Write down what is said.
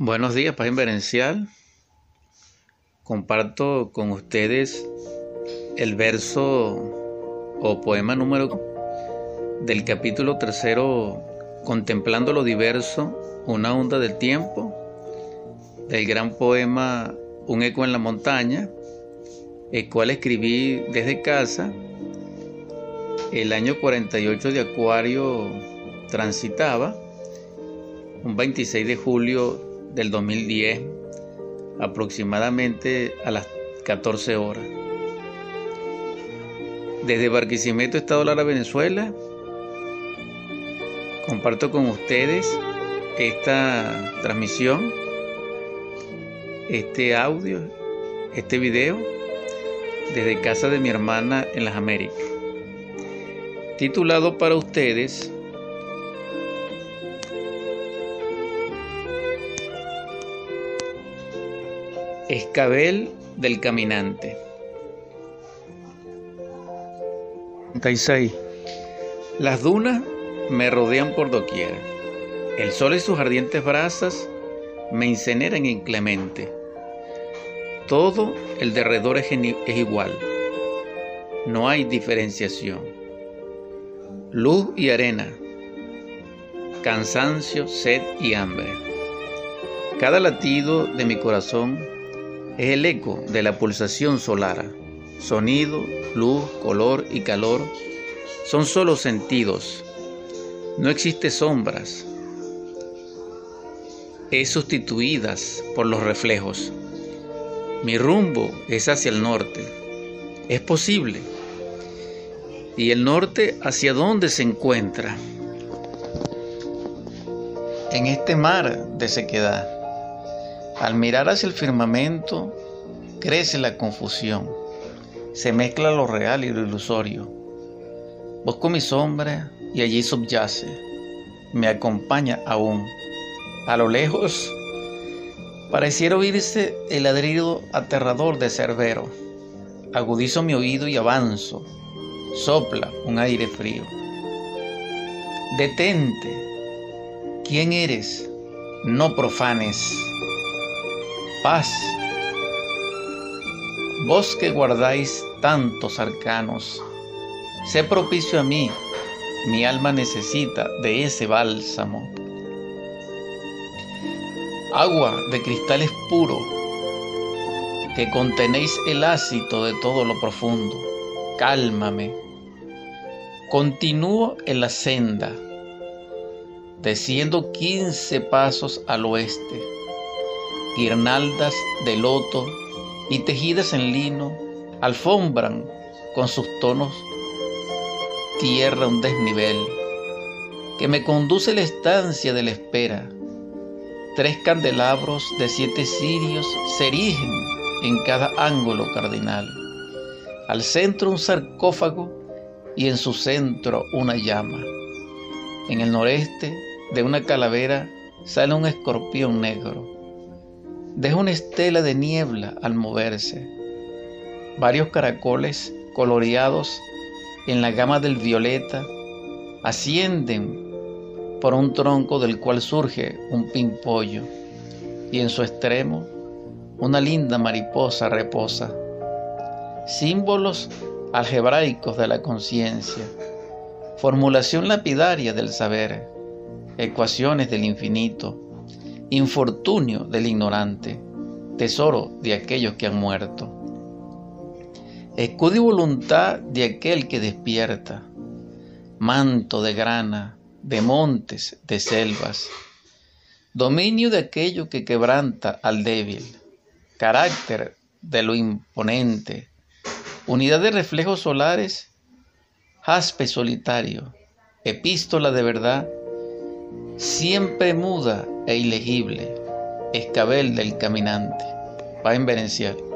Buenos días, Paz Inverencial. Comparto con ustedes el verso o poema número del capítulo tercero, Contemplando lo diverso, una onda del tiempo, del gran poema Un eco en la montaña, el cual escribí desde casa. El año 48 de Acuario transitaba, un 26 de julio del 2010, aproximadamente a las 14 horas. Desde Barquisimeto, Estado Lara, Venezuela, comparto con ustedes esta transmisión, este audio, este video, desde casa de mi hermana en las Américas. Titulado para ustedes Escabel del caminante. 36. Las dunas me rodean por doquier. El sol y sus ardientes brasas me incineran inclemente. Todo el derredor es, es igual. No hay diferenciación. Luz y arena. Cansancio, sed y hambre. Cada latido de mi corazón es el eco de la pulsación solar. Sonido, luz, color y calor son solo sentidos. No existe sombras. Es sustituidas por los reflejos. Mi rumbo es hacia el norte. Es posible. ¿Y el norte hacia dónde se encuentra? En este mar de sequedad al mirar hacia el firmamento, crece la confusión. Se mezcla lo real y lo ilusorio. Busco mi sombra y allí subyace. Me acompaña aún. A lo lejos, pareciera oírse el ladrido aterrador de Cerbero. Agudizo mi oído y avanzo. Sopla un aire frío. Detente. ¿Quién eres? No profanes paz. Vos que guardáis tantos arcanos, sé propicio a mí, mi alma necesita de ese bálsamo. Agua de cristales puro, que contenéis el ácido de todo lo profundo, cálmame. Continúo en la senda, desciendo quince pasos al oeste guirnaldas de loto y tejidas en lino alfombran con sus tonos tierra un desnivel que me conduce a la estancia de la espera. Tres candelabros de siete cirios se erigen en cada ángulo cardinal. Al centro un sarcófago y en su centro una llama. En el noreste de una calavera sale un escorpión negro deja una estela de niebla al moverse. Varios caracoles coloreados en la gama del violeta ascienden por un tronco del cual surge un pimpollo y en su extremo una linda mariposa reposa. Símbolos algebraicos de la conciencia, formulación lapidaria del saber, ecuaciones del infinito, infortunio del ignorante, tesoro de aquellos que han muerto. Escudo y voluntad de aquel que despierta, manto de grana, de montes, de selvas, dominio de aquello que quebranta al débil, carácter de lo imponente, unidad de reflejos solares, jaspe solitario, epístola de verdad, siempre muda e ilegible, escabel del caminante. Va a envenenciar.